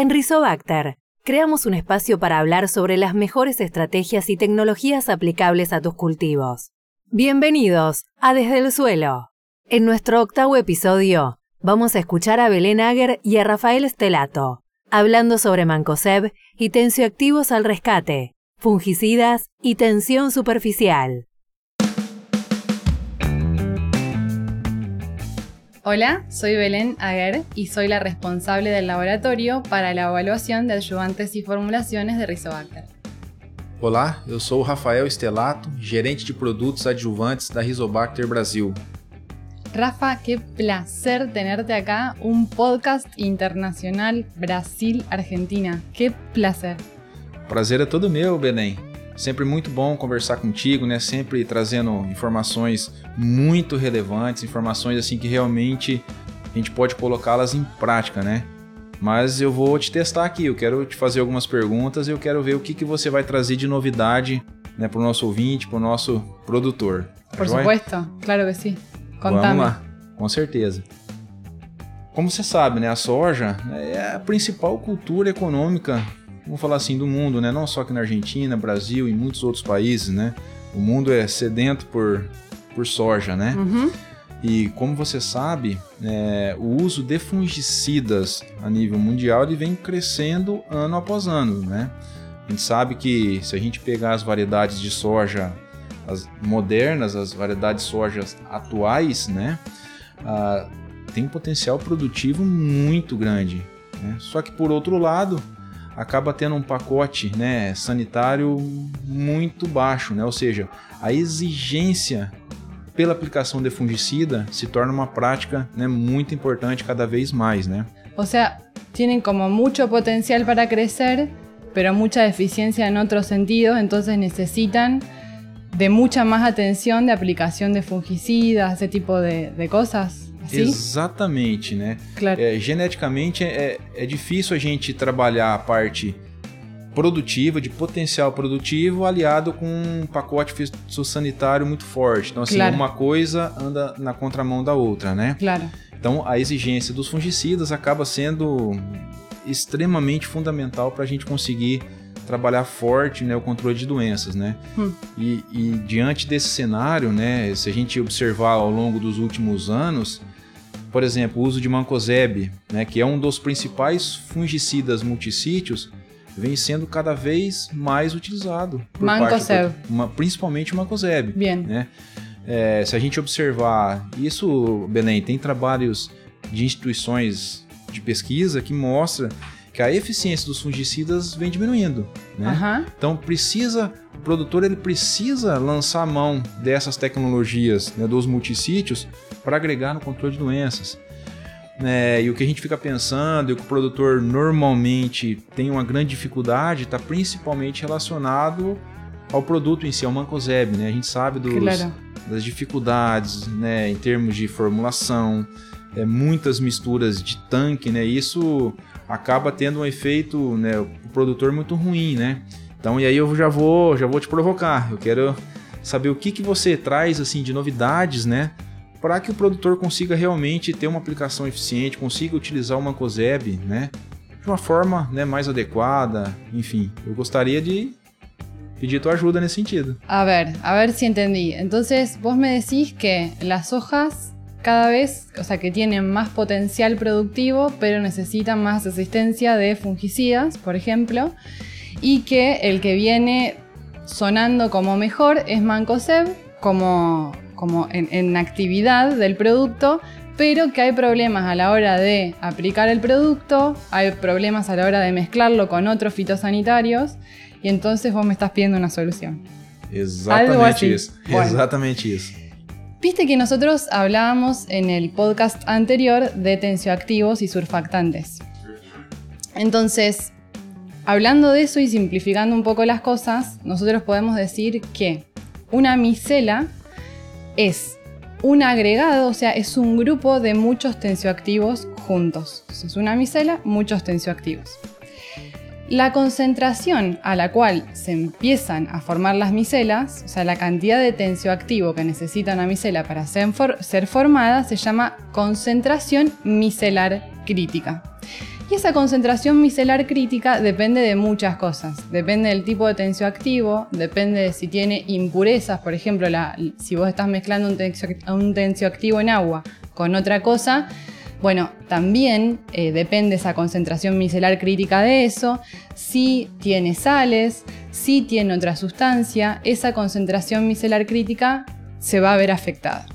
En Rizobacter, creamos un espacio para hablar sobre las mejores estrategias y tecnologías aplicables a tus cultivos. Bienvenidos a Desde el Suelo. En nuestro octavo episodio, vamos a escuchar a Belén Ager y a Rafael Stelato, hablando sobre mancoseb y tensioactivos al rescate, fungicidas y tensión superficial. Hola, soy Belén Aguer y soy la responsable del laboratorio para la evaluación de ayudantes y formulaciones de Rizobacter. Olá, eu sou Rafael Stelato, gerente de produtos adjuvantes da Rizobacter Brasil. Rafa, qué placer tenerte acá, un podcast internacional Brasil-Argentina. Qué placer. Prazer é todo meu, Belém. Sempre muito bom conversar contigo, né? Sempre trazendo informações muito relevantes, informações assim que realmente a gente pode colocá-las em prática, né? Mas eu vou te testar aqui, eu quero te fazer algumas perguntas e eu quero ver o que, que você vai trazer de novidade né, para o nosso ouvinte, para o nosso produtor. Tá Por supuesto, claro que sim. Contame. Vamos lá, com certeza. Como você sabe, né, a soja é a principal cultura econômica vamos falar assim, do mundo, né? Não só aqui na Argentina, Brasil e muitos outros países, né? O mundo é sedento por, por soja, né? Uhum. E como você sabe, é, o uso de fungicidas a nível mundial ele vem crescendo ano após ano, né? A gente sabe que se a gente pegar as variedades de soja as modernas, as variedades de sojas atuais, né? Ah, tem um potencial produtivo muito grande. Né? Só que por outro lado, acaba tendo um pacote né, sanitário muito baixo, né? ou seja, a exigência pela aplicação de fungicida se torna uma prática né, muito importante cada vez mais. Né? Ou seja, tienen como mucho potencial para crecer, pero mucha deficiencia en otros sentidos, entonces necesitan de mucha más atención de aplicación de fungicidas, ese tipo de, de. Sim? Exatamente, né? Claro. É, geneticamente é, é difícil a gente trabalhar a parte produtiva, de potencial produtivo, aliado com um pacote fitossanitário muito forte. Então, assim, Claro. uma coisa anda na contramão da outra, né? Claro. Então, a exigência dos fungicidas acaba sendo extremamente fundamental para a gente conseguir trabalhar forte né, o controle de doenças, né? Hum. E, e diante desse cenário, né, se a gente observar ao longo dos últimos anos, por exemplo, o uso de mancozeb, né, que é um dos principais fungicidas multissítios, vem sendo cada vez mais utilizado. parte Mancozeb. principalmente o mancozeb. Bien. Né? É, se a gente observar isso, Belém, tem trabalhos de instituições de pesquisa que mostra que a eficiência dos fungicidas vem diminuindo. Né? Ajá. Então precisa, o produtor ele precisa lançar a mão dessas tecnologias, né, dos multissítios, para agregar no controle de doenças. Né, e o que a gente fica pensando, e o que o produtor normalmente tem uma grande dificuldade, está principalmente relacionado ao produto em si, ao mancozeb. Né? A gente sabe dos, Claro. das dificuldades né, em termos de formulação, é, muitas misturas de tanque, né? Isso acaba tendo um efeito, né, o produtor muito ruim, né? Então, e aí eu já vou, já vou te provocar. Eu quero saber o que, que você traz assim de novidades, né, para que o produtor consiga realmente ter uma aplicação eficiente, consiga utilizar o Mancozeb, né, de uma forma, né, mais adequada. Enfim, eu gostaria de pedir tua ajuda nesse sentido. A ver, a ver si entendí. Entonces, vos me decís que las hojas cada vez, o sea, que tienen más potencial productivo, pero necesitan más asistencia de fungicidas, por ejemplo, y que el que viene sonando como mejor es Mancozeb, como, como en, en actividad del producto, pero que hay problemas a la hora de aplicar el producto, hay problemas a la hora de mezclarlo con otros fitosanitarios, y entonces vos me estás pidiendo una solución. Isso. Bueno. Exatamente isso. Viste que nosotros hablábamos en el podcast anterior de tensioactivos y surfactantes. Entonces, hablando de eso y simplificando un poco las cosas, nosotros podemos decir que una micela es un agregado, o sea, es un grupo de muchos tensioactivos juntos. Es una micela, muchos tensioactivos. La concentración a la cual se empiezan a formar las micelas, o sea, la cantidad de tensioactivo que necesita una micela para ser, for- ser formada, se llama concentración micelar crítica. Y esa concentración micelar crítica depende de muchas cosas. Depende del tipo de tensioactivo, depende de si tiene impurezas, por ejemplo, si vos estás mezclando un, tensioactivo en agua con otra cosa, bueno, también eh, depende esa concentración micelar crítica de eso. Si tiene sales, si tiene otra sustancia, esa concentración micelar crítica se va a ver afectada.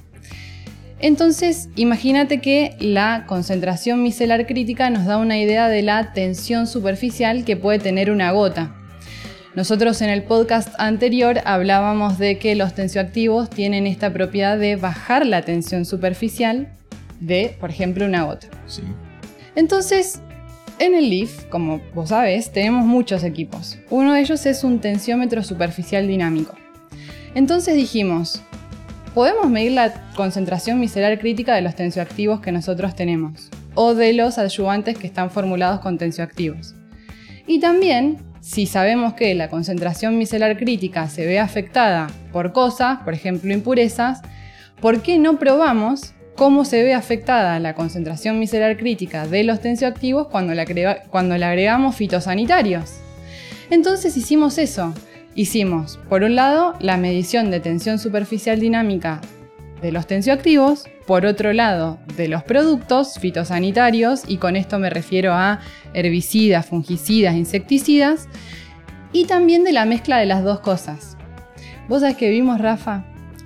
Entonces, imagínate que la concentración micelar crítica nos da una idea de la tensión superficial que puede tener una gota. Nosotros en el podcast anterior hablábamos de que los tensioactivos tienen esta propiedad de bajar la tensión superficial de, por ejemplo, una gota. Sí. Entonces, en el LIF, como vos sabés, tenemos muchos equipos. Uno de ellos es un tensiómetro superficial dinámico. Entonces dijimos, podemos medir la concentración micelar crítica de los tensioactivos que nosotros tenemos o de los adyuvantes que están formulados con tensioactivos. Y también, si sabemos que la concentración micelar crítica se ve afectada por cosas, por ejemplo impurezas, ¿por qué no probamos cómo se ve afectada la concentración micelar crítica de los tensioactivos cuando le, cuando le agregamos fitosanitarios? Entonces hicimos eso Hicimos, por un lado, la medición de tensión superficial dinámica de los tensioactivos, por otro lado, de los productos fitosanitarios, y con esto me refiero a herbicidas, fungicidas, insecticidas, y también de la mezcla de las dos cosas. ¿Vos sabés que vimos, Rafa?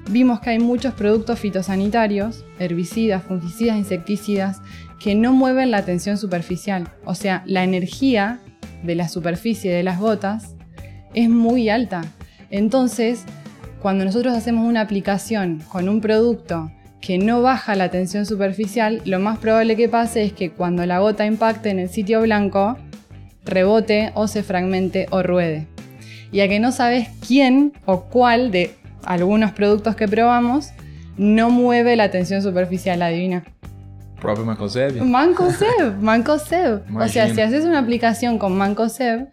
Vimos que hay muchos productos fitosanitarios, herbicidas, fungicidas, insecticidas, que no mueven la tensión superficial. O sea, la energía de la superficie de las gotas es muy alta. Entonces, cuando nosotros hacemos una aplicación con un producto que no baja la tensión superficial, lo más probable que pase es que cuando la gota impacte en el sitio blanco, rebote o se fragmente o ruede. Y a que no sabes quién o cuál de algunos productos que probamos no mueve la tensión superficial, adivina. ¿Propio Mancoseb? Mancoseb, Mancoseb. O sea, si haces una aplicación con Mancoseb,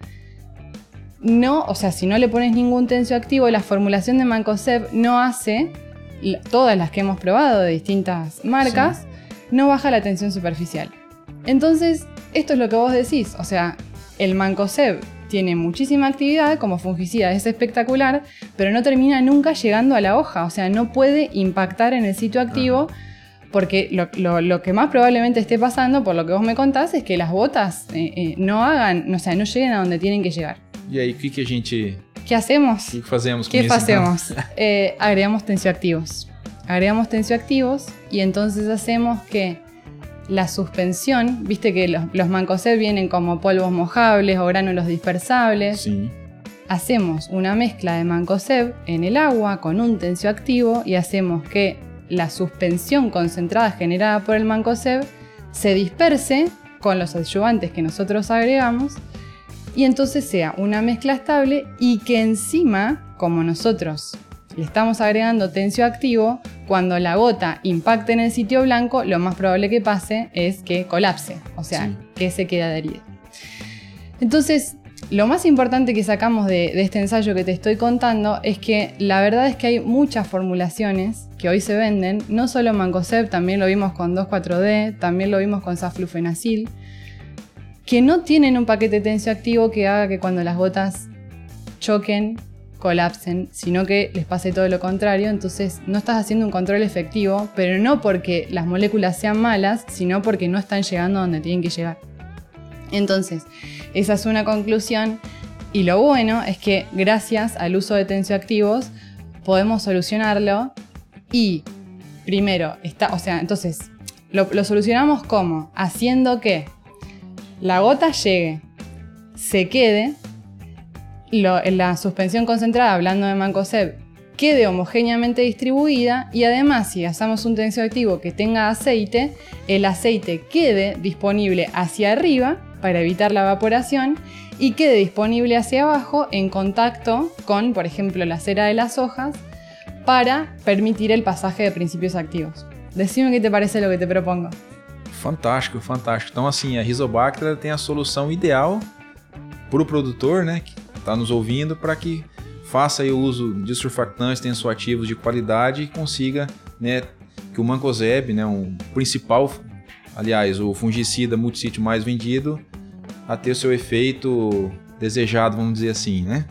no, o sea, si no le pones ningún tensioactivo, la formulación de Mancoseb no hace, todas las que hemos probado de distintas marcas, no baja la tensión superficial. Entonces, esto es lo que vos decís, o sea, el Mancoseb tiene muchísima actividad como fungicida, es espectacular, pero no termina nunca llegando a la hoja, o sea, no puede impactar en el sitio activo. Porque lo, que más probablemente esté pasando, por lo que vos me contás, es que las botas eh, eh, no hagan, o sea, no lleguen a donde tienen que llegar. E aí, o que, que a gente. ¿Qué hacemos? ¿Qué fazemos ¿Qué hacemos? Eh, agregamos tensioactivos. Agregamos tensioactivos y entonces hacemos que la suspensión, viste que los, los mancoseb vienen como polvos mojables o gránulos dispersables. Sí. Hacemos una mezcla de mancoseb en el agua con un tensioactivo y hacemos que la suspensión concentrada generada por el mancoseb se disperse con los adyuvantes que nosotros agregamos y entonces sea una mezcla estable y que encima, como nosotros le estamos agregando tensioactivo, cuando la gota impacte en el sitio blanco, lo más probable que pase es que colapse, o sea, que se quede adherido. Entonces, lo más importante que sacamos de, este ensayo que te estoy contando es que la verdad es que hay muchas formulaciones que hoy se venden, no solo Mancoseb, también lo vimos con 2,4-D, también lo vimos con saflufenacil, que no tienen un paquete tensioactivo que haga que cuando las gotas choquen, colapsen, sino que les pase todo lo contrario. Entonces no estás haciendo un control efectivo, pero no porque las moléculas sean malas, sino porque no están llegando donde tienen que llegar. Entonces, esa es una conclusión. Y lo bueno es que gracias al uso de tensioactivos podemos solucionarlo y primero, está, o sea, entonces, lo, lo solucionamos como haciendo que la gota llegue, se quede, la suspensión concentrada, hablando de Mancoseb, quede homogéneamente distribuida y además si hacemos un tensioactivo que tenga aceite, el aceite quede disponible hacia arriba para evitar la evaporación y quede disponible hacia abajo en contacto con, por ejemplo, la cera de las hojas para permitir el pasaje de principios activos. Decime qué te parece lo que te propongo. Fantástico, fantástico. Então, assim, a Rizobacter tem a solução ideal para o produtor, né, que está nos ouvindo, para que faça o uso de surfactantes tensoativos de qualidade e consiga, né, que o mancozeb, né, um principal aliás, o fungicida multissítio mais vendido, a ter o seu efeito desejado, vamos dizer assim, né?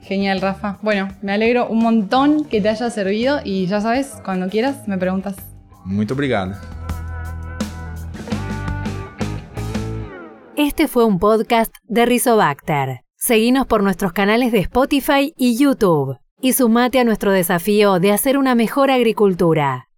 Genial, Rafa. Bueno, me alegro un montón que te haya servido y ya sabes, cuando quieras me preguntas. Muito obrigado. Este fue un podcast de Rizobacter. Seguinos por nuestros canales de Spotify y YouTube y sumate a nuestro desafío de hacer una mejor agricultura.